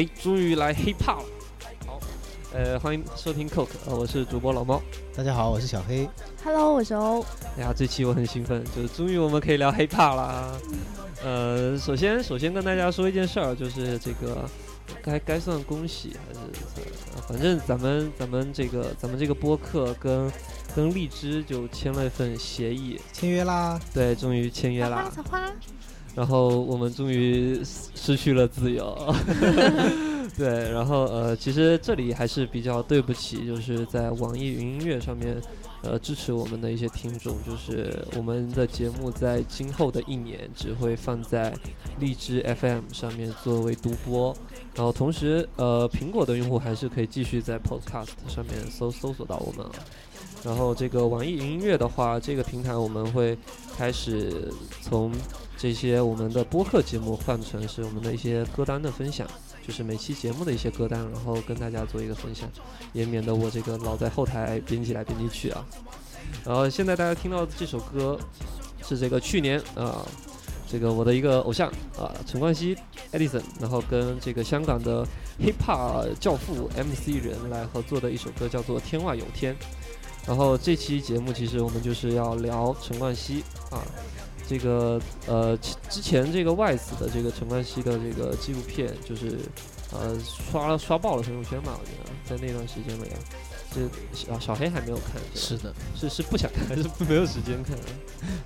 哎，终于来 hiphop 了。好，呃，欢迎收听 Coke，呃，我是主播老猫。大家好，我是小黑。Hello，我是欧。哎呀，这期我很兴奋，就是终于我们可以聊 hiphop 啦。呃，首先首先跟大家说一件事儿，就是这个该该算恭喜还是算，反正咱们咱们这个咱们这个播客跟跟荔枝就签了一份协议，签约啦！对，终于签约啦。小花，然后我们终于失去了自由，对，然后呃，其实这里还是比较对不起，就是在网易云音乐上面，呃，支持我们的一些听众，就是我们的节目在今后的一年只会放在荔枝 FM 上面作为独播，然后同时呃，苹果的用户还是可以继续在 Podcast 上面搜搜索到我们。然后这个网易云音乐的话，这个平台我们会开始从这些我们的播客节目换成是我们的一些歌单的分享，就是每期节目的一些歌单，然后跟大家做一个分享，也免得我这个老在后台编辑来编辑去啊。然后现在大家听到的这首歌是这个去年啊、这个我的一个偶像啊、陈冠希 Edison，然后跟这个香港的 Hip Hop 教父 MC 人来合作的一首歌叫做《天外有天》。然后这期节目其实我们就是要聊陈冠希啊，这个呃之之前这个 Wise 的这个陈冠希的这个纪录片，就是呃刷刷爆了朋友圈嘛，我觉得在那段时间里啊，这小小黑还没有看是？是的，是是不想看还是没有时间看啊？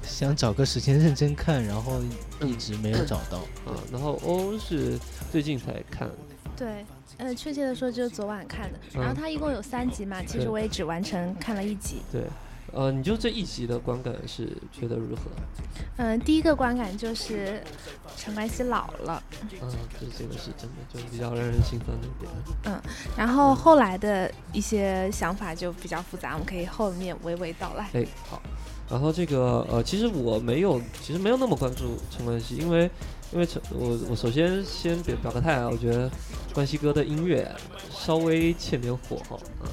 想找个时间认真看，然后一直没有找到。啊然后欧是最近才看，对，呃，确切的说就是昨晚看的。然后嗯它一共有三集嘛，其实我也只完成看了一集。对，呃，你就这一集的观感是觉得如何？嗯、第一个观感就是陈冠希老了，嗯，这这个是真的，就比较让人心酸的一点。嗯然后后来的一些想法就比较复杂，我们可以后面娓娓道来。哎，好。然后这个呃，其实我没有，其实没有那么关注陈冠希，因为因为陈我我首先先表表个态啊，我觉得冠希哥的音乐稍微欠点火候啊。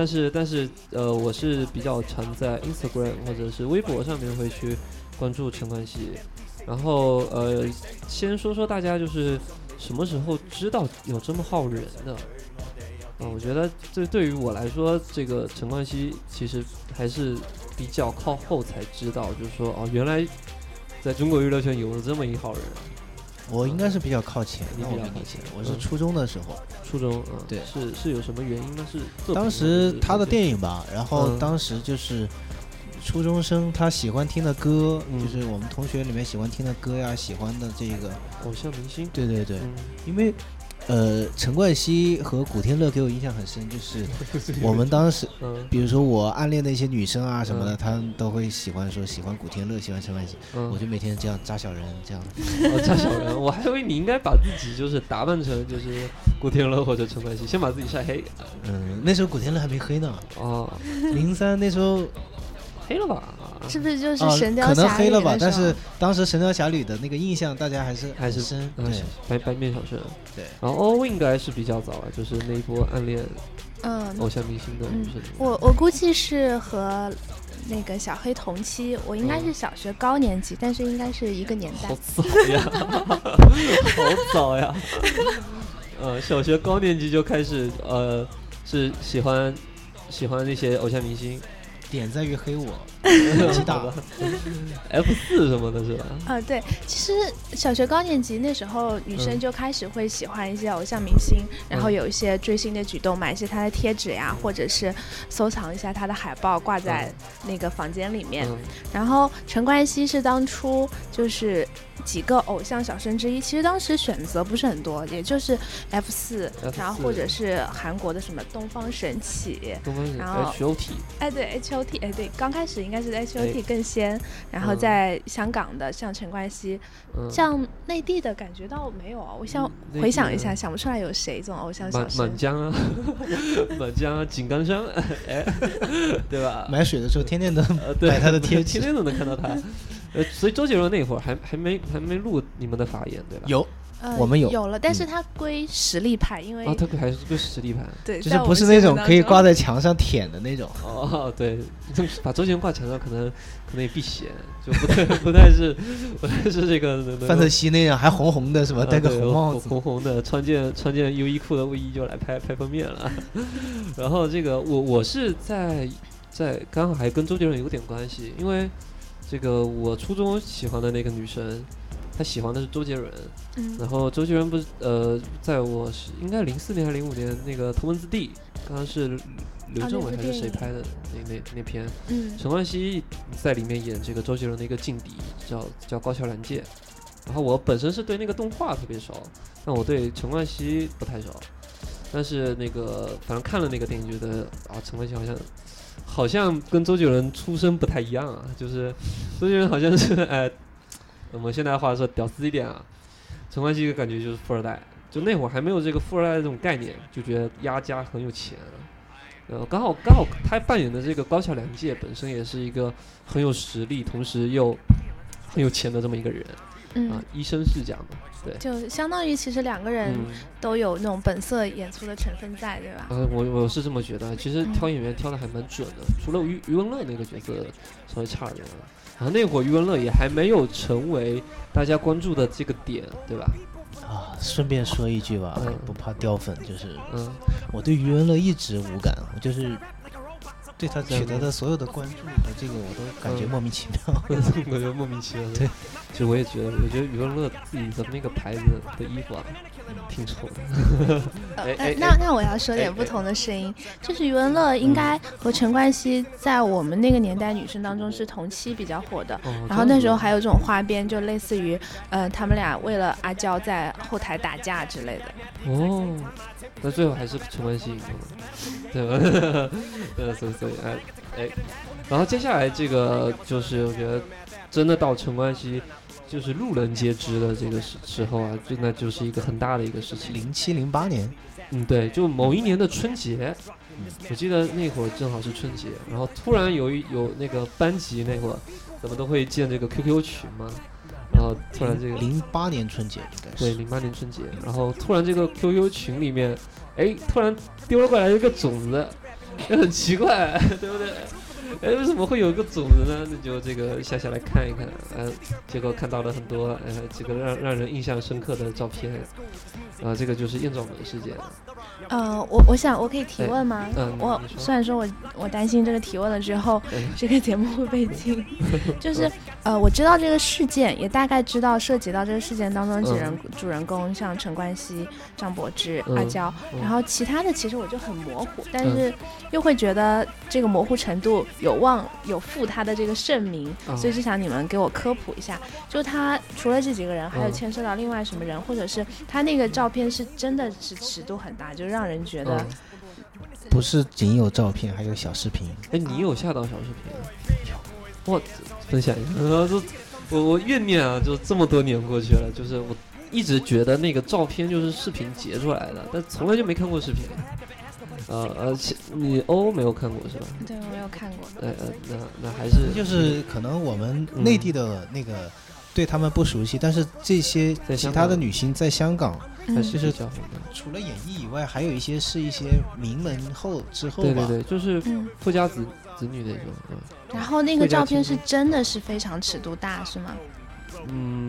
但是但是呃，我是比较常在 Instagram 或者是微博上面会去关注陈冠希。然后呃，先说说大家就是什么时候知道有这么号人的？啊，我觉得这对于我来说，这个陈冠希其实还是比较靠后才知道，就是说哦，原来在中国娱乐圈有了这么一号人。我应该是比较靠前，你比较那我比你靠前我是嗯初中的时候，初中啊，对是是有什么原因呢？是当时他的电影吧，然后嗯当时就是初中生他喜欢听的歌，嗯就是我们同学里面喜欢听的歌呀，喜欢的这个，偶像明星，对对对，嗯，因为呃，陈冠希和古天乐给我印象很深，就是 我们当时。嗯比如说我暗恋的一些女生啊什么的，嗯她们都会喜欢说喜欢古天乐，喜欢陈冠希，嗯，我就每天这样扎小人，这样。哦，扎小人，我还以为你应该把自己就是打扮成就是古天乐或者陈冠希，先把自己晒黑。嗯，那时候古天乐还没黑呢，哦，零三那时候黑了吧？是不是就是啊《神雕可能侠侣》黑了吧，但是当时《神雕侠侣》的那个印象大家还是还是深，嗯对白白面小生。对。然后欧应该是比较早了，就是那一波暗恋嗯，偶像明星的女生。我我估计是和那个小黑同期，我应该是小学高年级，但是应该是一个年代好。早呀，好早呀！呃，小学高年级就开始呃，是喜欢喜欢那些偶像明星，点在于黑我，年纪大好吧 F 四什么的是吧？啊，对，其实小学高年级那时候，女生嗯。就开始会喜欢一些偶像明星，然后嗯。有一些追星的举动，买一些他的贴纸呀，或者是收藏一下他的海报，挂在那个房间里面。嗯。然后陈冠希是当初就是几个偶像小生之一，其实当时选择不是很多，也就是 F 四，F4 然后或者是韩国的什么东方神起，东方然后 H O T，哎对 H O T，哎对，刚开始应该是 H O T 哎更先，然后嗯在香港的像陈冠希，嗯，像内地的感觉到没有啊，我想回想一下，想不出来有谁这种偶像小满生满。江啊，满江啊，井冈山，哎，对吧？买水的时候天天都呃，对，他的贴纸天天都能看到他。呃，所以周杰伦那会儿还还没还没录你们的发言，对吧？有呃我们有有了，但嗯是它归实力派，因为啊，它还是归实力派。对，就是不是那种可以挂在墙上舔的那种。哦，对，把周杰伦挂墙上可能可能也避嫌，就不太不太是不太是这个范特西那样还红红的，什么呃戴个红帽子，红红的，穿件穿件优衣库的卫衣就来拍拍封面了。然后这个我我是在在刚好还跟周杰伦有点关系，因为这个我初中喜欢的那个女生，她喜欢的是周杰伦，嗯然后周杰伦不是呃，在我是应该零四年还是零五年那个《头文字 D》，刚刚是刘啊镇伟还是谁拍的那那那篇，嗯陈冠希在里面演这个周杰伦的一个劲敌，叫叫高桥兰介。然后我本身是对那个动画特别熟，但我对陈冠希不太熟。但是那个反正看了那个电影，觉得啊，陈冠希好像好像跟周杰伦出身不太一样啊，就是周杰伦好像是哎，我们现在话说屌丝一点啊，陈冠希的感觉就是富二代，就那会儿还没有这个富二代的这种概念，就觉得压家很有钱。呃，刚好刚好他扮演的这个高桥良介本身也是一个很有实力，同时又很有钱的这么一个人啊嗯，，医生是这样的，对。就相当于其实两个人嗯，都有那种本色演出的成分在，对吧？嗯，我我是这么觉得，其实嗯挑演员挑的还蛮准的，除了余余文乐那个角色稍微差点，然后那会儿余文乐也还没有成为大家关注的这个点，对吧？啊，顺便说一句吧嗯，不怕掉粉，就是嗯，我对余文乐一直无感，我就是对他取得的所有的关注和这个我都感觉嗯莫名其妙。我觉得莫名其妙的。对，其实我也觉得，我觉得余文乐自己的那个牌子的衣服啊，挺丑的。呃哎哎那那我要说点不同的声音，就是余文乐应该和陈冠希在我们那个年代女生当中是同期比较火的。哦，然后那时候还还有这种花边，就类似于，呃，他们俩为了阿娇在后台打架之类的。哦，那最后还是陈冠希赢了嘛，对吧？呃，所以所以哎哎，然后接下来这个就是我觉得真的到陈冠希就是路人皆知的这个时时候啊，就那就是一个很大的一个事情。零七零八年，嗯，对，就某一年的春节，我记得那会儿正好是春节，然后突然有一有那个班级那会儿，咱们都会建这个 QQ 群嘛，然后突然这个零八年春节应该对，零八年春节，然后突然这个 QQ 群里面，哎，突然丢了过来一个种子，也很奇怪，对不对？哎，为什么会有一个种子呢？那就这个下下来看一看，呃，结果看到了很多呃这个让让人印象深刻的照片，啊、这个就是艳照门事件，呃，我我想我可以提问吗？嗯我虽然说我我担心这个提问了之后，哎，这个节目会被禁，就是呃，我知道这个事件，也大概知道涉及到这个事件当中几人、主人公，像陈冠希、张柏芝、嗯阿娇，嗯。然后其他的其实我就很模糊，但是又会觉得这个模糊程度有望有负他的这个盛名，啊所以就想你们给我科普一下，就他除了这几个人，还有嗯牵涉到另外什么人，或者是他那个照片是真的是尺度很大，就让人觉得嗯，不是仅有照片，还有小视频。哎，你有下到小视频吗？我分享一下，然后就我我怨念啊，就这么多年过去了，就是我一直觉得那个照片就是视频截出来的，但从来就没看过视频。呃呃，其你欧没有看过是吧？对我没有看过，呃呃，那那还是就是可能我们嗯内地的那个对他们不熟悉，但是这些其他的女星在香港，嗯还是比较红的。除了演艺以外，还有一些是一些名门后之后吧。对对对，就是嗯，富家子子女那种，嗯然后那个照片是真的是非常尺度大，是吗？嗯，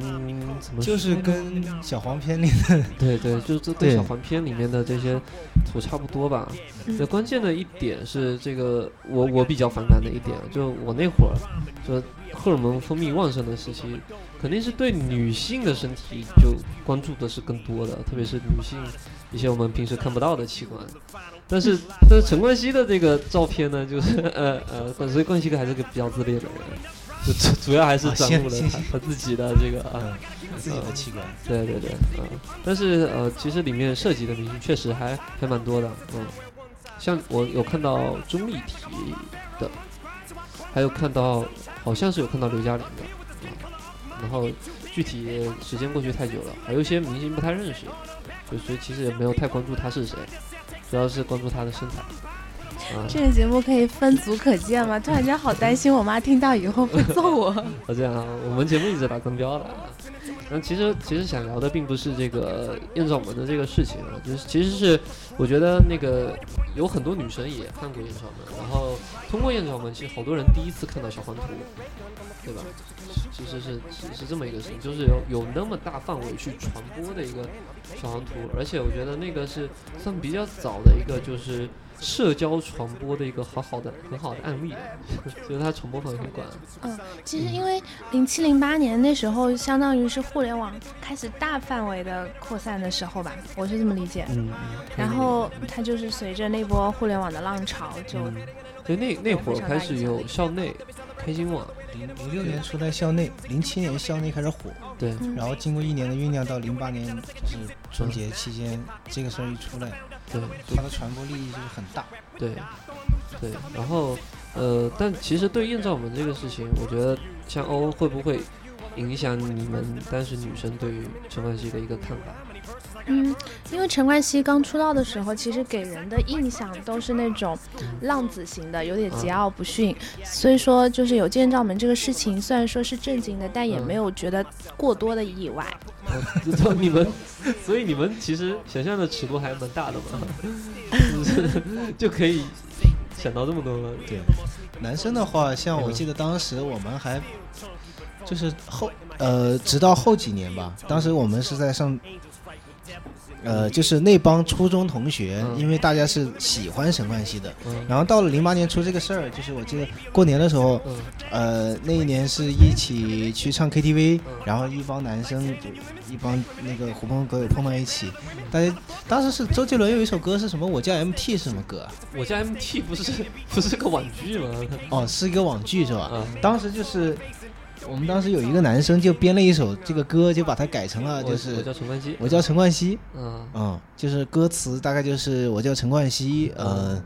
怎么就是跟小黄片里的 对对，就是这跟对小黄片里面的这些图差不多吧。嗯那关键的一点是这个，我我比较反感的一点，就我那会儿，就荷尔蒙分泌旺盛的时期，肯定是对女性的身体就关注的是更多的，特别是女性一些我们平时看不到的器官。但是，但是陈冠希的这个照片呢，就是呃呃，所以冠希哥还是个比较自恋的人，就主主要还是啊展露了他他自己的这个啊。嗯自己的器官。对对对，嗯，但是呃，其实里面涉及的明星确实还还蛮多的，嗯，像我有看到钟丽缇的，还有看到好像是有看到刘嘉玲的，啊、然后具体时间过去太久了，还有一些明星不太认识，就所以其实也没有太关注他是谁，主要是关注他的身材，啊，这个节目可以分组可见吗？突然间好担心，我妈听到以后会揍我。好这样啊，我们节目一直打增标的，啊那其实其实想聊的并不是这个艳照门的这个事情啊，就是其实是我觉得那个有很多女生也看过艳照门，然后通过艳照门，其实好多人第一次看到小黄图，对吧？其实是是是这么一个事情，就是有有那么大范围去传播的一个小黄图，而且我觉得那个是算比较早的一个就是社交传播的一个好好的很好的案例，就是它传播范围很广。嗯，其实因为零七零八年那时候，相当于是互联网开始大范围的扩散的时候吧，我是这么理解。嗯，然后它就是随着那波互联网的浪潮，就对那那会儿开始有校内、开心网。零零六年。出在校内，零七年校内开始火，对，然后经过一年的酝酿，到零八年就是春节期间，这个事儿一出来，对，它的传播力就是很大，对，对，然后呃，但其实对艳照门这个事情，我觉得像欧会不会影响你们当时女生对于陈冠希的一个看法？嗯，因为陈冠希刚出道的时候，其实给人的印象都是那种浪子型的，有点桀骜不驯。所以说，就是有见照门这个事情，虽然说是震惊的，但也没有觉得过多的意外。知道你们，所以你们其实想象的尺度还蛮大的嘛，就是就可以想到这么多了。对，男生的话，像我记得当时我们还就是后呃，直到后几年吧，当时我们是在上。呃，就是那帮初中同学，因为大家是喜欢陈冠希的，然后到了零八年出这个事儿，就是我记得过年的时候，呃，那一年是一起去唱 KTV，然后一帮男生就一帮那个狐朋狗友碰到一起，大家当时是周杰伦有一首歌是什么？我叫 MT 是什么歌？我叫 MT 不是不是个网剧吗？哦，是一个网剧是吧？当时就是。我们当时有一个男生就编了一首这个歌，就把它改成了就是我叫陈冠希，我叫陈冠希，嗯。嗯，就是歌词大概就是我叫陈冠希，呃，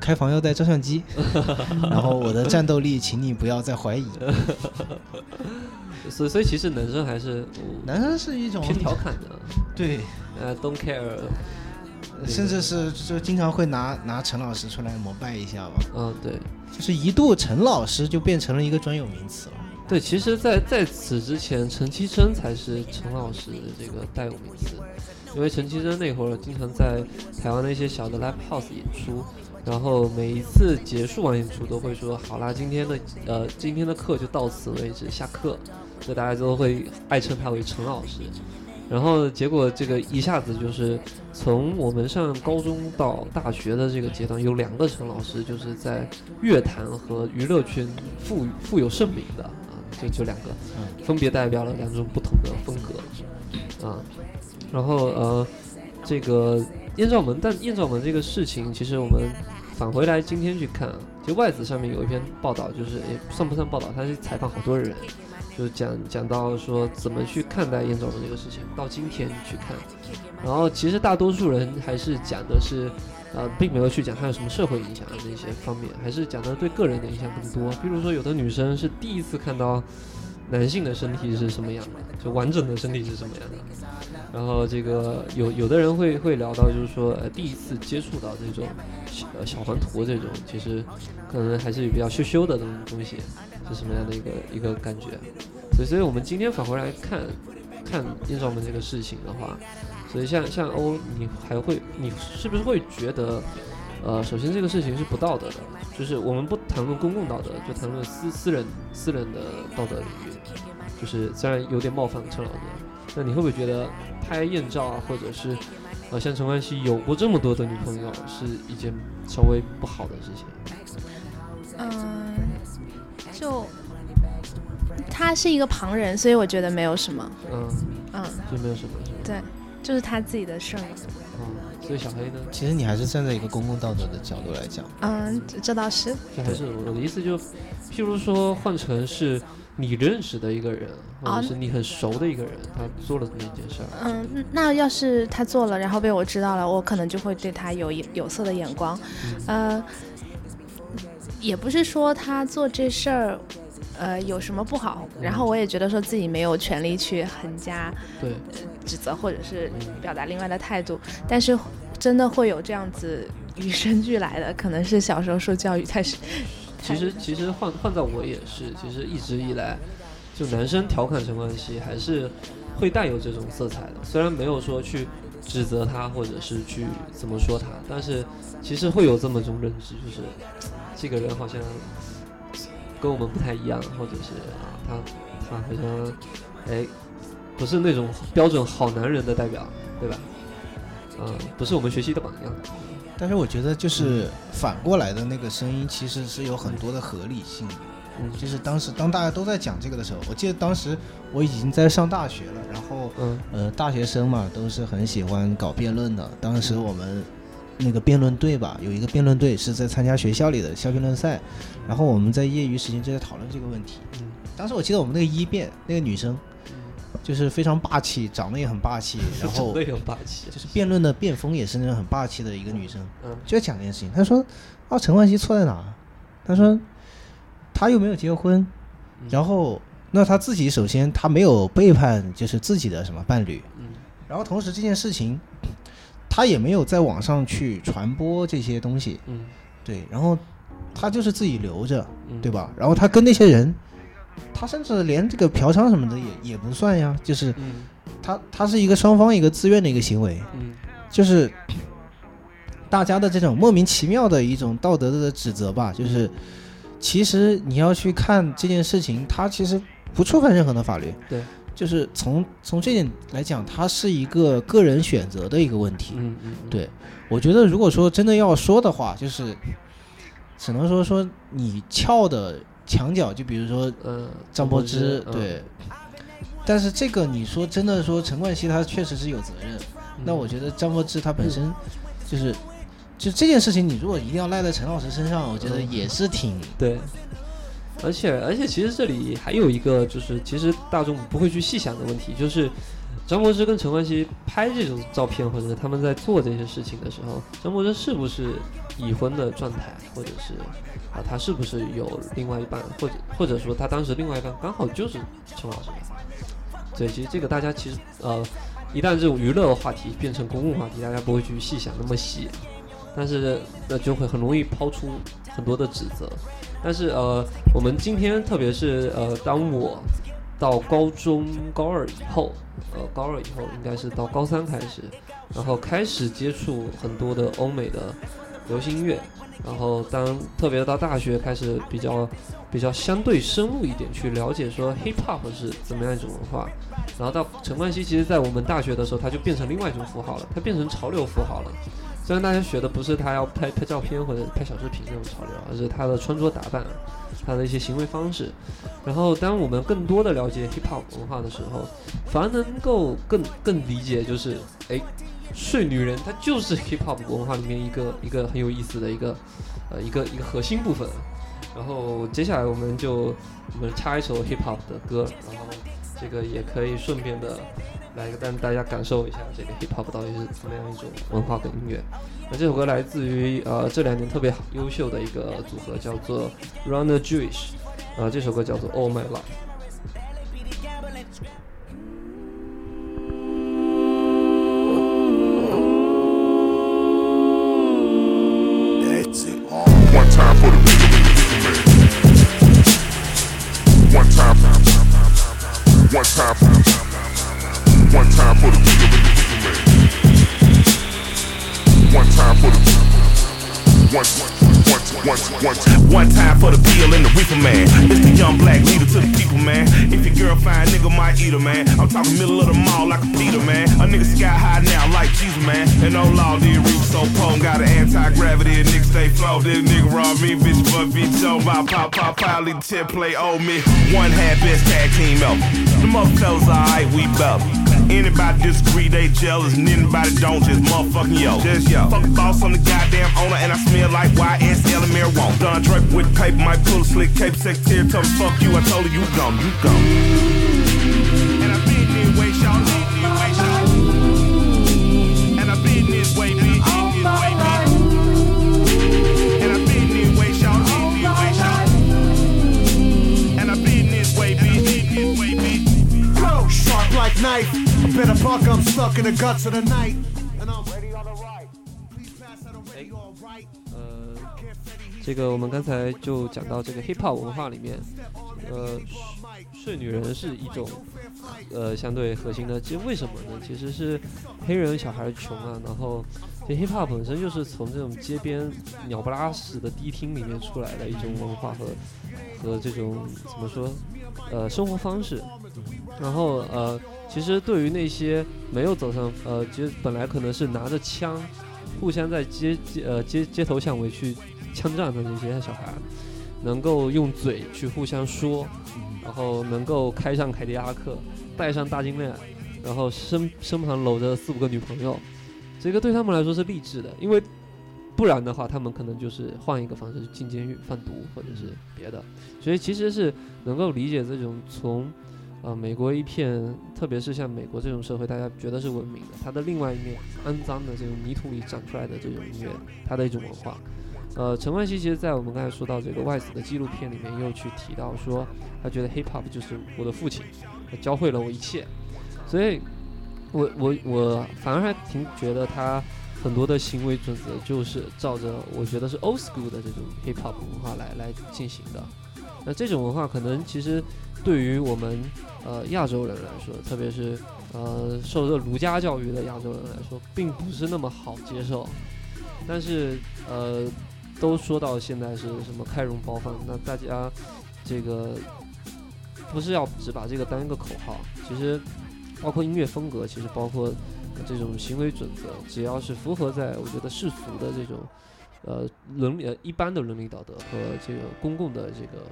开房要带照相机，然后我的战斗力，请你不要再怀疑。所以所以其实男生还是男生是一种偏调侃的，对，呃，don't care，甚至是就经常会拿拿陈老师出来膜拜一下吧。嗯，对，就是一度陈老师就变成了一个专有名词了。对，其实，在在此之前，陈绮贞才是陈老师的这个代有名词，因为陈绮贞那会儿经常在台湾的一些小的 live house 演出，然后每一次结束完演出都会说：“好啦，今天的呃今天的课就到此为止，下课。”所以大家都会爱称他为陈老师。然后结果这个一下子就是从我们上高中到大学的这个阶段，有两个陈老师就是在乐坛和娱乐圈富富有盛名的。就就两个，分别代表了两种不同的风格，啊，然后呃，这个艳照门，但艳照门这个事情，其实我们返回来今天去看，就外子上面有一篇报道，就是也算不算报道，他是采访好多人，就讲讲到说怎么去看待艳照门这个事情，到今天去看，然后其实大多数人还是讲的是。呃，并没有去讲它有什么社会影响啊这些方面，还是讲的对个人的影响更多。比如说，有的女生是第一次看到男性的身体是什么样的，就完整的身体是什么样的。然后这个有有的人会会聊到，就是说，呃，第一次接触到这种呃小黄图这种，其实可能还是比较羞羞的这种东西，是什么样的一个一个感觉。所以，所以我们今天返回来看看艳照门这个事情的话。所以像像欧，你还会，你是不是会觉得，呃，首先这个事情是不道德的，就是我们不谈论公共道德，就谈论私私人私人的道德领域，就是虽然有点冒犯陈老师，那你会不会觉得拍艳照啊，或者是，呃，像陈冠希有过这么多的女朋友，是一件稍微不好的事情？嗯，就他是一个旁人，所以我觉得没有什么。嗯嗯，就没有什么。对。就是他自己的事儿。嗯，所以小黑呢？其实你还是站在一个公共道德的角度来讲。嗯，这倒是。这还是我的意思，就譬如说换成是你认识的一个人，或者是你很熟的一个人，他做了这么一件事儿。嗯，那要是他做了，然后被我知道了，我可能就会对他有有色的眼光。呃，也不是说他做这事儿。呃，有什么不好？然后我也觉得说自己没有权利去横加对指责，或者是表达另外的态度。但是真的会有这样子与生俱来的，可能是小时候受教育太是。其实其实换换在我也是，其实一直以来，就男生调侃陈冠希还是会带有这种色彩的。虽然没有说去指责他或者是去怎么说他，但是其实会有这么种认知，就是这个人好像跟我们不太一样，或者是啊，他他好像哎不是那种标准好男人的代表，对吧？嗯，不是我们学习的榜样。但是我觉得就是反过来的那个声音，其实是有很多的合理性。嗯，就是当时当大家都在讲这个的时候，我记得当时我已经在上大学了，然后嗯呃大学生嘛都是很喜欢搞辩论的。当时我们那个辩论队吧，有一个辩论队是在参加学校里的校辩论赛，然后我们在业余时间就在讨论这个问题。嗯当时我记得我们那个一辩那个女生就是非常霸气，长得也很霸气，然后真的很霸气。就是辩论的辩风也是那种很霸气的一个女生。嗯就在讲这件事情。她说：“啊，陈冠希错在哪？她说他又没有结婚，嗯然后那他自己首先他没有背叛就是自己的什么伴侣，嗯然后同时这件事情他也没有在网上去传播这些东西，嗯。对，然后他就是自己留着，嗯，对吧？然后他跟那些人。”他甚至连这个嫖娼什么的也也不算呀，就是嗯。他他是一个双方一个自愿的一个行为，嗯。就是大家的这种莫名其妙的一种道德的指责吧，就是其实你要去看这件事情，他其实不触犯任何的法律。对，就是从从这点来讲，它是一个个人选择的一个问题。嗯嗯，对，我觉得如果说真的要说的话，就是只能说说你翘的墙角，就比如说呃，张柏芝，嗯。对。但是这个你说真的说陈冠希他确实是有责任，嗯。那我觉得张柏芝他本身就是，就这件事情，你如果一定要赖在陈老师身上，我觉得嗯。也是挺对，而且而且其实这里还有一个就是其实大众不会去细想的问题，就是张柏芝跟陈冠希拍这种照片，或者他们在做这些事情的时候，张柏芝是不是已婚的状态，或者是啊他是不是有另外一半，或者或者说他当时另外一半刚好就是陈老师。对，其实这个大家其实呃，一旦这种娱乐话题变成公共话题，大家不会去细想那么细，但是那就会很容易抛出很多的指责。但是呃，我们今天特别是呃，当我到高中高二以后，呃，高二以后应该是到高三开始，然后开始接触很多的欧美的流行音乐，然后当特别到大学开始比较比较相对深入一点去了解说 hip hop 是怎么样一种文化，然后到陈冠希，其实在我们大学的时候，他就变成另外一种符号了，他变成潮流符号了。虽然大家学的不是他要拍拍照片或者拍小视频那种潮流，而是他的穿着打扮，他的一些行为方式。然后，当我们更多的了解 hip hop 文化的时候，反而能够更更理解，就是哎，睡女人她就是 hip hop 文化里面一个一个很有意思的一个呃一个一个核心部分。然后接下来我们就我们插一首 hip hop 的歌，然后这个也可以顺便的来让大家感受一下这个 hip hop 到底是怎么样一种文化跟音乐。那这首歌来自于呃这两年特别好优秀的一个组合，叫做 Runner Jewish，呃这首歌叫做 All My Life。One. Time for the peel and the reefer man. It's the young black leader to the people, man. If your girl fine, nigga might eat her, man. I'm talking middle of the mall like a Peter, man. A nigga sky high now like Jesus, man. And no law, did reach so potent. Got an anti-gravity, and nigga stay flow. This nigga rob me, bitch, but bitch, so my pop, pop, lead tip, play old me. One half best tag team ever. The motherfuckers alright, we better. Anybody disagree, they jealous, and anybody don't, just motherfucking yo. Just yo. Fuck the boss, I'm the goddamn owner, and I smell like YSL and marijuana. Done draped with paper, might pull a slick cape, secretary, tell me fuck you, I told her you gone, you gone. And I been this way, y'all, been this way, y'all. And I been this way, bitch, been this way, bitch. And I been this way, y'all, been this way, y'all. And I been this way, bitch, been this way, bitch. Sharp like knife. Buck, I'm stuck in the guts of the night. And I'm ready on the right. Please pass that 哎，呃，这个我们刚才就讲到这个 hip hop 文化里面，呃，睡女人是一种呃相对核心的。其实为什么呢？其实是黑人小孩穷啊，然后这 hip hop 本身就是从这种街边鸟不拉屎的迪厅里面出来的一种文化和和这种怎么说呃生活方式。然后呃，其实对于那些没有走上呃，其实本来可能是拿着枪。互相在街街呃街街头巷尾去枪战的那些小孩，能够用嘴去互相说，然后能够开上凯迪拉克，戴上大金链，然后身身旁搂着四五个女朋友，这个对他们来说是励志的，因为不然的话，他们可能就是换一个方式进监狱贩毒或者是别的，所以其实是能够理解这种从。呃，美国一片，特别是像美国这种社会，大家觉得是文明的，它的另外一面肮脏的这种泥土里长出来的这种音乐，它的一种文化。呃，陈冠希其实，在我们刚才说到这个外子的纪录片里面，又去提到说，他觉得 hip hop 就是我的父亲，他教会了我一切。所以，我我我反而还挺觉得他很多的行为准则，就是照着我觉得是 old school 的这种 hip hop 文化来来进行的。那这种文化可能其实对于我们。呃，亚洲人来说，特别是呃受这儒家教育的亚洲人来说，并不是那么好接受。但是呃，都说到现在是什么开容包放，那大家这个不是要只把这个当一个口号。其实包括音乐风格，其实包括这种行为准则，只要是符合在我觉得世俗的这种呃伦理呃一般的伦理道德和这个公共的这个。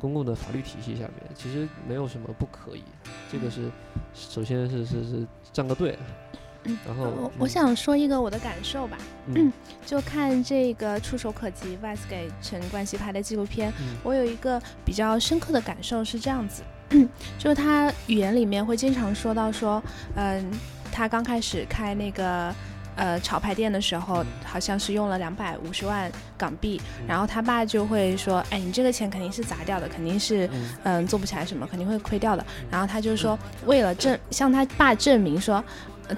公共的法律体系下面，其实没有什么不可以。这个是，首先是是是站个队。然后我我想说一个我的感受吧。嗯。就看这个触手可及，Vice 给陈冠希拍的纪录片，我有一个比较深刻的感受是这样子，就是他语言里面会经常说到说，嗯，他刚开始开那个。呃，潮牌店的时候，好像是用了两百五十万港币，然后他爸就会说：“哎，你这个钱肯定是砸掉的，肯定是嗯做不起来什么，肯定会亏掉的。”然后他就说，为了证向他爸证明说。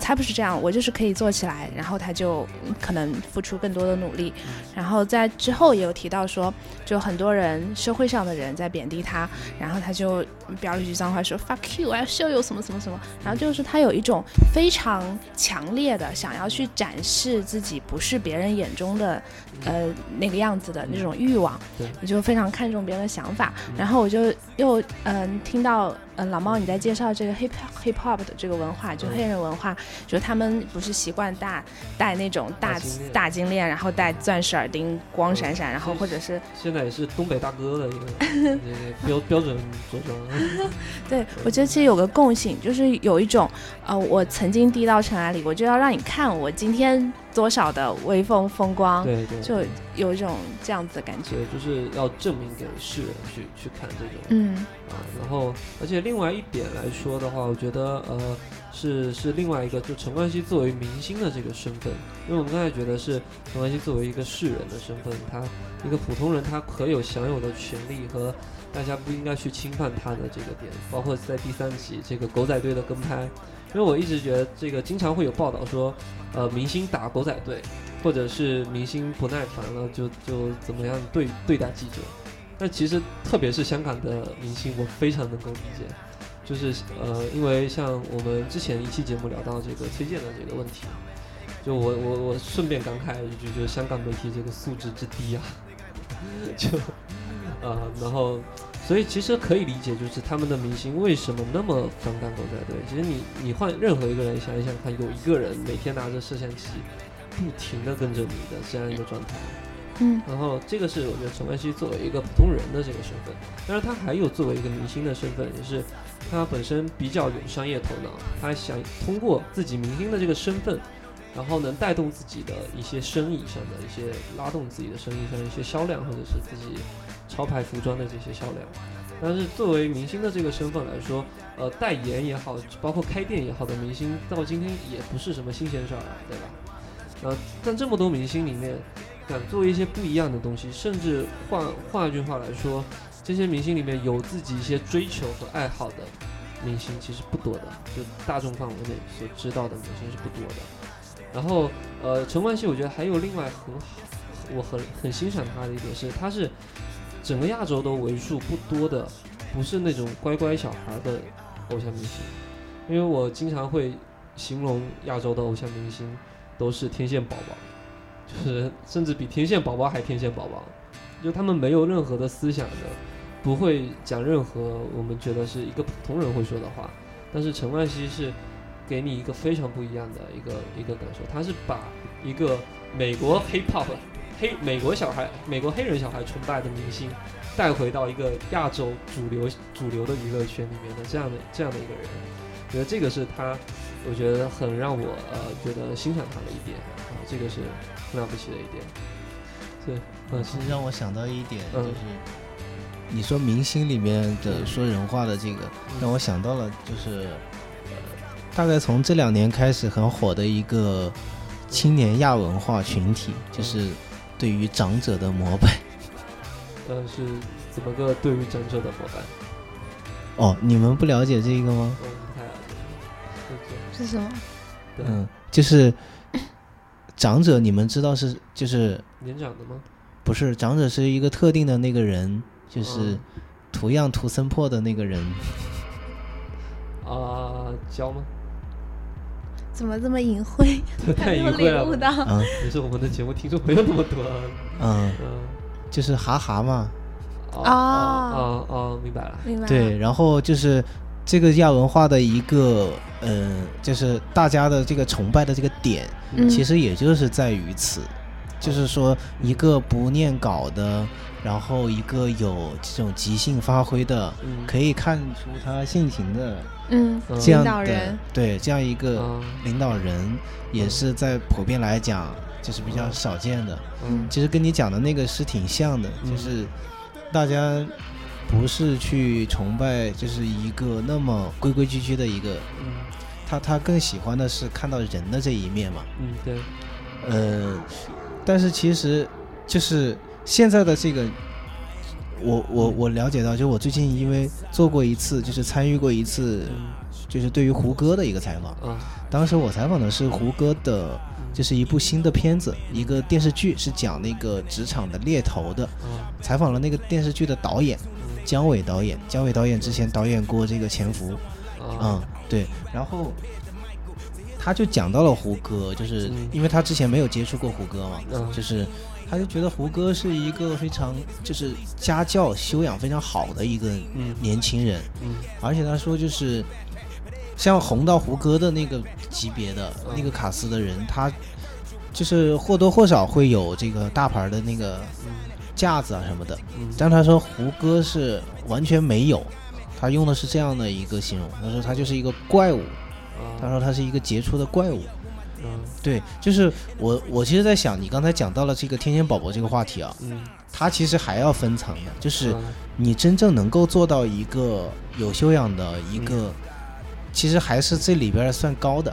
才不是这样，我就是可以做起来，然后他就可能付出更多的努力，然后在之后也有提到说，就很多人社会上的人在贬低他，然后他就飙了一句脏话说 fuck you，我要 show you 什么什么什么，然后就是他有一种非常强烈的想要去展示自己不是别人眼中的呃那个样子的那种欲望，你就非常看重别人的想法，然后我就又嗯听到。嗯，老猫，你在介绍这个 hip hip hop 的这个文化，就黑人文化，就他们不是习惯戴戴那种大大金链，然后戴钻石耳钉，光闪闪，然后或者是现在也是东北大哥的一个 标标准着装。对，我觉得其实有个共性，就是有一种，呃，我曾经低到尘埃里，我就要让你看我今天。多少的威风风光，对对，就有一种这样子的感觉，就是要证明给世人去去看这种，嗯啊，然后而且另外一点来说的话，我觉得呃是是另外一个，就陈冠希作为明星的这个身份，因为我们刚才觉得是陈冠希作为一个世人的身份，他一个普通人，他可有享有的权利和大家不应该去侵犯他的这个点，包括在第三集这个狗仔队的跟拍。因为我一直觉得这个经常会有报道说，呃，明星打狗仔队，或者是明星不耐烦了就就怎么样对对待记者。但其实特别是香港的明星，我非常能够理解，就是呃，因为像我们之前一期节目聊到这个崔健的这个问题，就我我我顺便感慨一句，就是香港媒体这个素质之低啊，就呃，然后。所以其实可以理解，就是他们的明星为什么那么反感狗仔队。其实你你换任何一个人想一想看，有一个人每天拿着摄像机，不停的跟着你的这样一个状态，嗯，然后这个是我觉得陈冠希作为一个普通人的这个身份，当然他还有作为一个明星的身份，也是他本身比较有商业头脑，他想通过自己明星的这个身份，然后能带动自己的一些生意上的一些拉动自己的生意上一些销量，或者是自己。潮牌服装的这些销量，但是作为明星的这个身份来说，呃，代言也好，包括开店也好的明星，到今天也不是什么新鲜事儿了，对吧？呃，但这么多明星里面，敢做一些不一样的东西，甚至换换一句话来说，这些明星里面有自己一些追求和爱好的明星，其实不多的，就大众范围内所知道的明星是不多的。然后呃，陈冠希我觉得还有另外很好，我很很欣赏他的一点是，他是整个亚洲都为数不多的，不是那种乖乖小孩的偶像明星，因为我经常会形容亚洲的偶像明星都是天线宝宝，就是甚至比天线宝宝还天线宝宝，就他们没有任何的思想的，不会讲任何我们觉得是一个普通人会说的话，但是陈冠希是给你一个非常不一样的一个一个感受，他是把一个美国 hip hop 黑美国小孩、美国黑人小孩崇拜的明星，带回到一个亚洲主流主流的娱乐圈里面的这样的这样的一个人，我觉得这个是他，我觉得很让我呃觉得欣赏他的一点啊，这个是很了不起的一点。对，嗯，其实让我想到一点，嗯就是你说明星里面的说人话的这个，让我想到了就是，呃，大概从这两年开始很火的一个青年亚文化群体，就是对于长者的膜拜。呃是怎么个对于长者的膜拜？哦，你们不了解这个吗？嗯，不太了解。是什么？嗯，就是长者，你们知道是就是年长的吗？不是长者是一个特定的那个人，就是嗯图样图森破的那个人。啊，教吗？怎么这么隐晦？太隐没有晦了吧。领悟到。嗯也是我们的节目听众没有那么多啊。嗯，嗯。就是哈哈嘛。哦哦哦哦，明白了。明白了。对，然后就是这个亚文化的一个，嗯，就是大家的这个崇拜的这个点，嗯其实也就是在于此，就是说一个不念稿的，然后一个有这种即兴发挥的，嗯，可以看出他性情的嗯，嗯这样的领导人，对这样一个嗯。领导人，也是在普遍来讲就是比较少见的。嗯。其实跟你讲的那个是挺像的，嗯。就是大家不是去崇拜，就是一个那么规规矩矩的一个，嗯。他他更喜欢的是看到人的这一面嘛。嗯，对，呃，但是其实就是现在的这个，我我我了解到，就我最近因为做过一次，就是参与过一次，嗯就是对于胡歌的一个采访。啊当时我采访的是胡歌的，就是一部新的片子，一个电视剧，是讲那个职场的猎头的。啊采访了那个电视剧的导演嗯。姜伟导演，姜伟导演之前导演过这个《潜伏》，嗯。啊，对，然后他就讲到了胡歌，就是嗯。因为他之前没有接触过胡歌嘛，嗯。就是他就觉得胡歌是一个非常就是家教修养非常好的一个嗯年轻人，嗯。而且他说就是像红到胡歌的那个级别的嗯。那个卡斯的人，他就是或多或少会有这个大牌的那个嗯。架子啊什么的，嗯。但他说胡歌是完全没有，他用的是这样的一个形容，他说他就是一个怪物，他啊说他是一个杰出的怪物。嗯。对，就是我我其实在想，你刚才讲到了这个天线宝宝这个话题啊，嗯。他其实还要分层的，就是嗯。你真正能够做到一个有修养的一个，其实还是这里边算高的，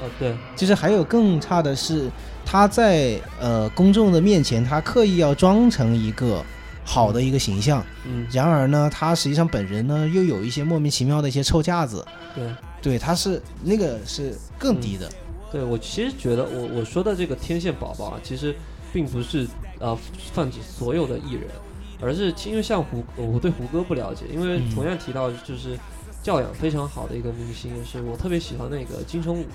哦对。其 实还有更差的是，他在呃公众的面前，他刻意要装成一个好的一个形象，嗯。然而呢，他实际上本人呢又有一些莫名其妙的一些臭架子，对。对，他是那个是更低的，对我其实觉得我我说的这个天线宝宝啊，其实并不是呃泛指所有的艺人，而是因为像胡我对胡歌不了解，因为嗯同样提到就是教养非常好的一个明星，也是我特别喜欢那个金城武，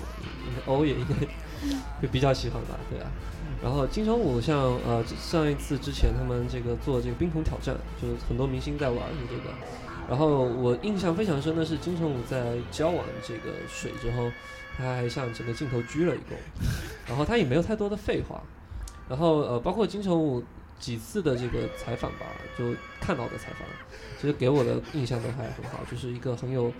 欧也应该 就比较喜欢吧，对啊。然后金城武像呃上一次之前他们这个做这个冰桶挑战，就是很多明星在玩的这个。然后我印象非常深的是金城武在浇完这个水之后，他还向整个镜头鞠了一躬，然后他也没有太多的废话，然后呃，包括金城武几次的这个采访吧，就看到的采访，其实给我的印象都还很好，就是一个很有，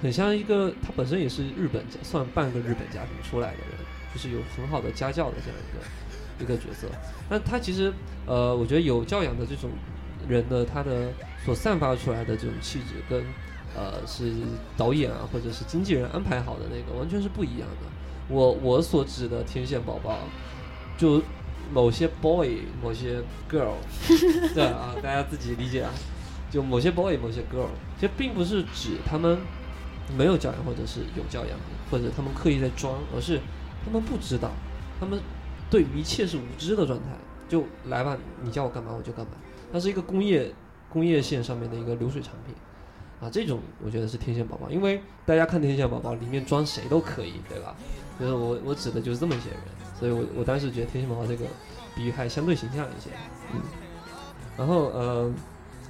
很像一个他本身也是日本算半个日本家庭出来的人，就是有很好的家教的这样一个一个角色。但他其实呃，我觉得有教养的这种人的他的所散发出来的这种气质跟呃是导演啊或者是经纪人安排好的那个完全是不一样的。我我所指的天线宝宝，就某些 boy 某些 girl，对啊，大家自己理解啊。就某些 boy 某些 girl，其实并不是指他们没有教养或者是有教养，或者他们刻意在装，而是他们不知道，他们对于一切是无知的状态，就来吧，你叫我干嘛我就干嘛。它是一个工业工业线上面的一个流水产品，啊，这种我觉得是天线宝宝，因为大家看天线宝宝里面装谁都可以，对吧？就是我我指的就是这么一些人，所以我我当时觉得天线宝宝这个比喻还相对形象一些，嗯。然后呃，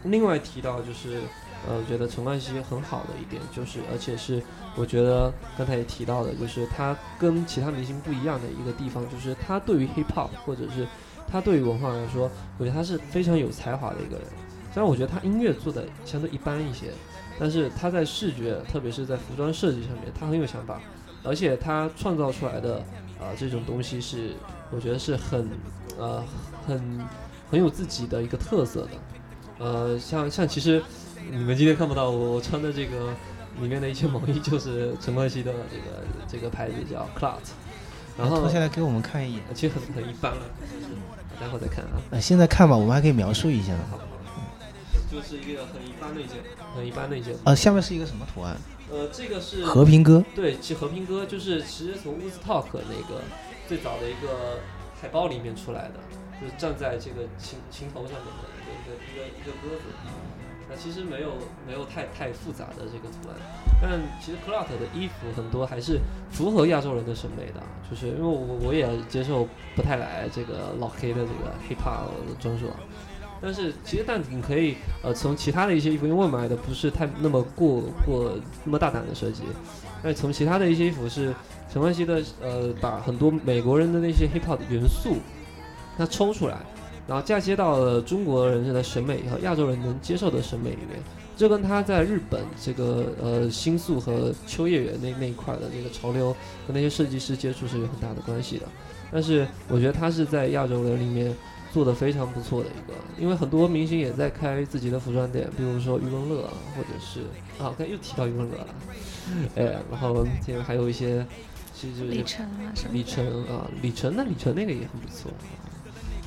另外提到就是呃，我觉得陈冠希很好的一点就是，而且是我觉得刚才也提到的，就是他跟其他明星不一样的一个地方，就是他对于 hip hop 或者是他对于文化来说，我觉得他是非常有才华的一个人。虽然我觉得他音乐做的相对一般一些，但是他在视觉，特别是在服装设计上面，他很有想法，而且他创造出来的啊、这种东西是，我觉得是很呃很很有自己的一个特色的。呃，像像其实你们今天看不到我我穿的这个里面的一些毛衣，就是陈冠希的这个这个牌子叫 Clout，然后脱下来给我们看一眼。其实很很一般了，待会儿再看啊。呃，现在看吧，我们还可以描述一下呢。就是一个很一般的一件，很一般的一件。呃，下面是一个什么图案？呃，这个是和平鸽。对，其实和平鸽就是其实从 Woodstock 那个最早的一个海报里面出来的，就是站在这个琴琴头上面的一个一个一个一个鸽子。那其实没有没有太太复杂的这个图案，但其实 Clout 的衣服很多还是符合亚洲人的审美的，就是因为我我也接受不太来这个老黑的这个 hip hop 的装束啊。但是其实，但你可以呃从其他的一些衣服，因为我买的不是太那么过过那么大胆的设计，但是从其他的一些衣服是陈冠希的呃把很多美国人的那些 hip hop 的元素，它抽出来，然后嫁接到了中国人的审美和亚洲人能接受的审美里面。这跟他在日本这个呃新宿和秋叶原那那一块的这个潮流和那些设计师接触是有很大的关系的。但是我觉得他是在亚洲人里面。做的非常不错的一个，因为很多明星也在开自己的服装店，比如说余文乐啊，或者是啊，刚又提到余文乐了，哎，然后这个还有一些，其实李晨啊什么李晨啊，李晨那李晨那个也很不错，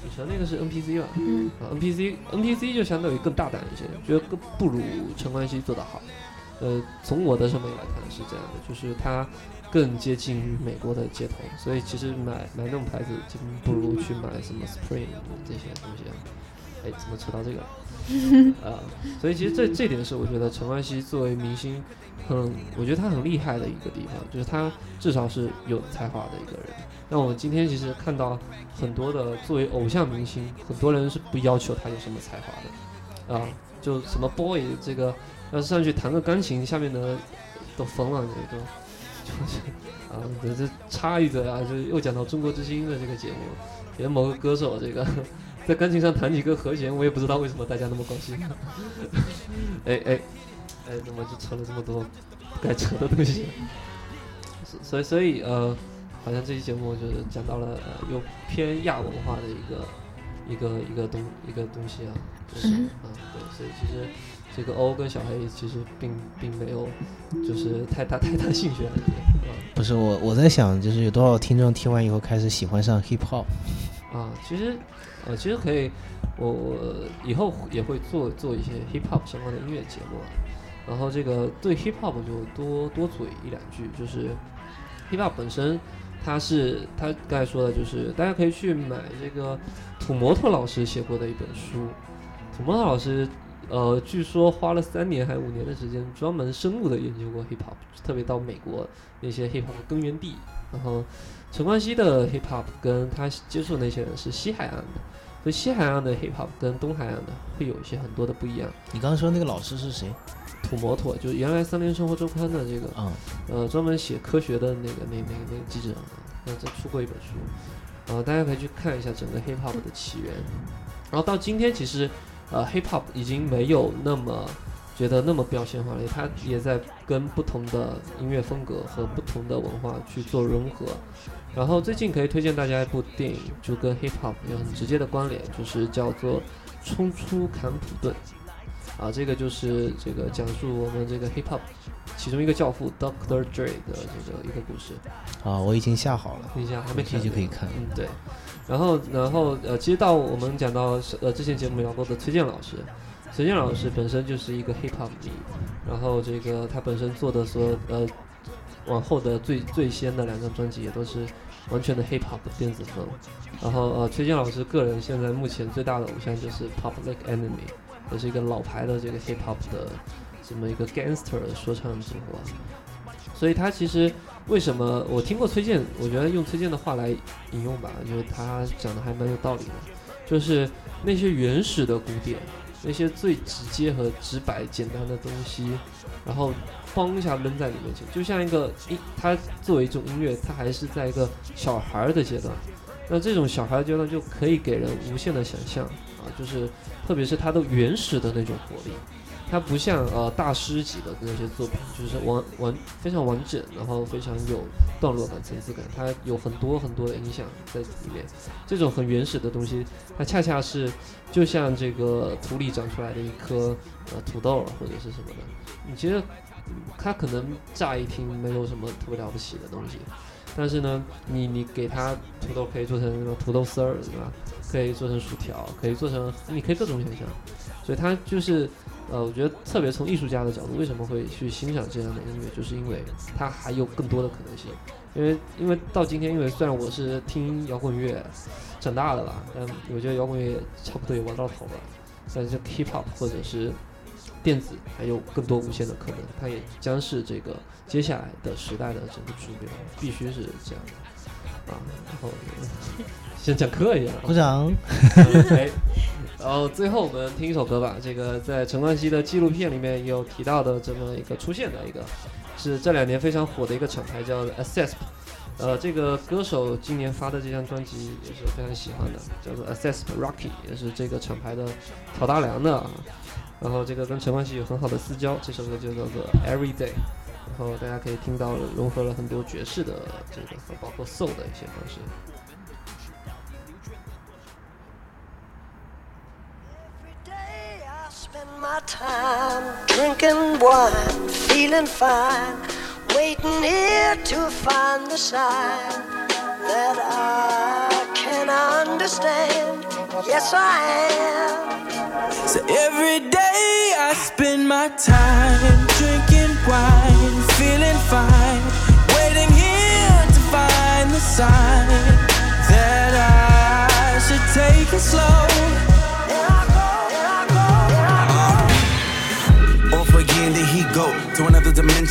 李晨那个是 NPC 吧？嗯啊，NPC NPC 就相对于更大胆一些，觉得更不如陈冠希做得好。呃，从我的审美来看是这样的，就是他更接近于美国的街头，所以其实买买那种牌子，就不如去买什么 Spring 这些东西啊。哎，怎么扯到这个？啊、所以其实这这点是我觉得陈冠希作为明星，很我觉得他很厉害的一个地方，就是他至少是有才华的一个人。那我们今天其实看到很多的作为偶像明星，很多人是不要求他有什么才华的，啊，就什么 boy 这个要是上去弹个钢琴，下面的都疯了，这都就是啊，这这插一嘴啊，就又讲到中国之星的这个节目，觉得某个歌手这个在钢琴上弹几个和弦，我也不知道为什么大家那么高兴。哎哎哎，怎么就扯了这么多不该扯的东西？所以所以呃，好像这期节目就是讲到了呃又偏亚文化的一个一个一个东一个东西啊，就是嗯啊对，所以其实这个欧跟小黑其实并并没有就是太大太大兴趣了，啊不是我，我在想，就是有多少听众听完以后开始喜欢上 hip hop？啊，其实呃其实可以，我我以后也会做做一些 hip hop 相关的音乐节目啊，然后这个对 hip hop 就多多嘴一两句，就是 hip hop 本身。它是他刚才说的，就是大家可以去买这个土摩托老师写过的一本书。土摩托老师，呃，据说花了三年还五年的时间，专门深入的研究过 hip hop，特别到美国那些 hip hop 的根源地。然后陈冠希的 hip hop 跟他接触的那些人是西海岸的，所以西海岸的 hip hop 跟东海岸的会有一些很多的不一样。你刚刚说那个老师是谁？土摩托就是原来《三联生活周刊》的这个啊、呃，专门写科学的那个那那个那个记者啊，那这出过一本书，呃，大家可以去看一下整个 hip hop 的起源。然后到今天，其实呃 hip hop 已经没有那么觉得那么标签化了，他也在跟不同的音乐风格和不同的文化去做融合。然后最近可以推荐大家一部电影，就跟 hip hop 有很直接的关联，就是叫做《冲出坎普顿》。啊，这个就是这个讲述我们这个 hip hop 其中一个教父 Dr. Dre 的这个一个故事。啊，我已经下好了，你想还没看就可以看。嗯，对。然后，然后呃，其实到我们讲到呃之前节目聊过的崔健老师，崔健老师本身就是一个 hip hop 迷，然后这个他本身做的所有呃往后的最最先的两张专辑也都是完全的 hip hop 的电子风。然后呃，崔健老师个人现在目前最大的偶像就是 Public Enemy，也是一个老牌的这个 hip hop 的这么一个 gangster 说唱组合。所以他其实为什么我听过崔健，我觉得用崔健的话来引用吧，就是他讲的还蛮有道理的，就是那些原始的古典，那些最直接和直白简单的东西，然后哐一下扔在你面前，就像一个音，它作为一种音乐，它还是在一个小孩的阶段。那这种小孩的阶段就可以给人无限的想象啊，就是特别是它的原始的那种活力，它不像呃大师级的那些作品，就是完完非常完整，然后非常有段落感、层次感，它有很多很多的影响在里面。这种很原始的东西，它恰恰是就像这个土里长出来的一颗呃土豆或者是什么的，你其实它可能乍一听没有什么特别了不起的东西。但是呢，你你给它土豆可以做成什么土豆丝儿，对吧？可以做成薯条，可以做成，你可以各种想象。所以它就是，呃，我觉得特别从艺术家的角度，为什么会去欣赏这样的音乐，就是因为它还有更多的可能性。因为因为到今天，因为虽然我是听摇滚乐长大的吧，但我觉得摇滚乐差不多也玩到头了。但是 hip hop 或者是电子还有更多无限的可能，它也将是这个接下来的时代的整个主流，必须是这样的啊。然后先讲课一样，鼓掌。嗯哎，然后最后我们听一首歌吧，这个在陈冠希的纪录片里面有提到的这么一个出现的一个，是这两年非常火的一个厂牌叫 Access。呃，这个歌手今年发的这张专辑也是非常喜欢的，叫做 Access Rocky，也是这个厂牌的挑大梁的啊。然后这个跟陈冠希有很好的私交，这首歌就叫做 Every Day。然后大家可以听到融合了很多爵士的这个和包括 soul 的一些方式。Every day I spend my time drinking wine, feeling fine, waiting here to find the sign that I can understand. Yes, I am. So every day I spend my time drinking wine,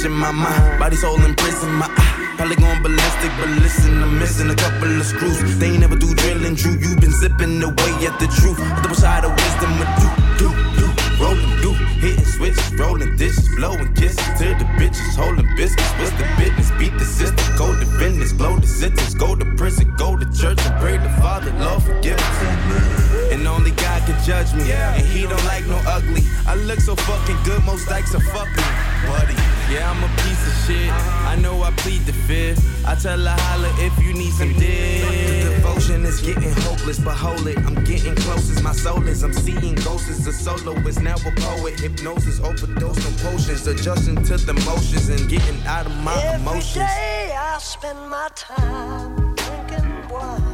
dimension. My mind, body, soul in prison. My eye, probably going ballistic, but listen, I'm missing a couple of screws. They ain't never do drilling, Drew. You been zipping away at the truth. Double side of wisdom with you, do, do, rolling, do, hitting switches, rolling dishes, blowing kisses to the bitches, holding biscuits. What's the business? Beat the system, go to business, blow the sentence, go to prison, go to church and pray the Father, Lord forgive us. And only God can judge me, and He don't like no ugly. I look so fucking good, most likes are fucking buddy. Yeah, I'm a piece of shit. I know I plead the fifth. I tell her holla if you need some dick. The devotion is getting hopeless, but hold it. I'm getting close as my soul is. I'm seeing ghosts as a soloist, now a poet. Hypnosis, overdose on potions, adjusting to the motions and getting out of my Every emotions. day I spend my time drinking wine, feeling fine.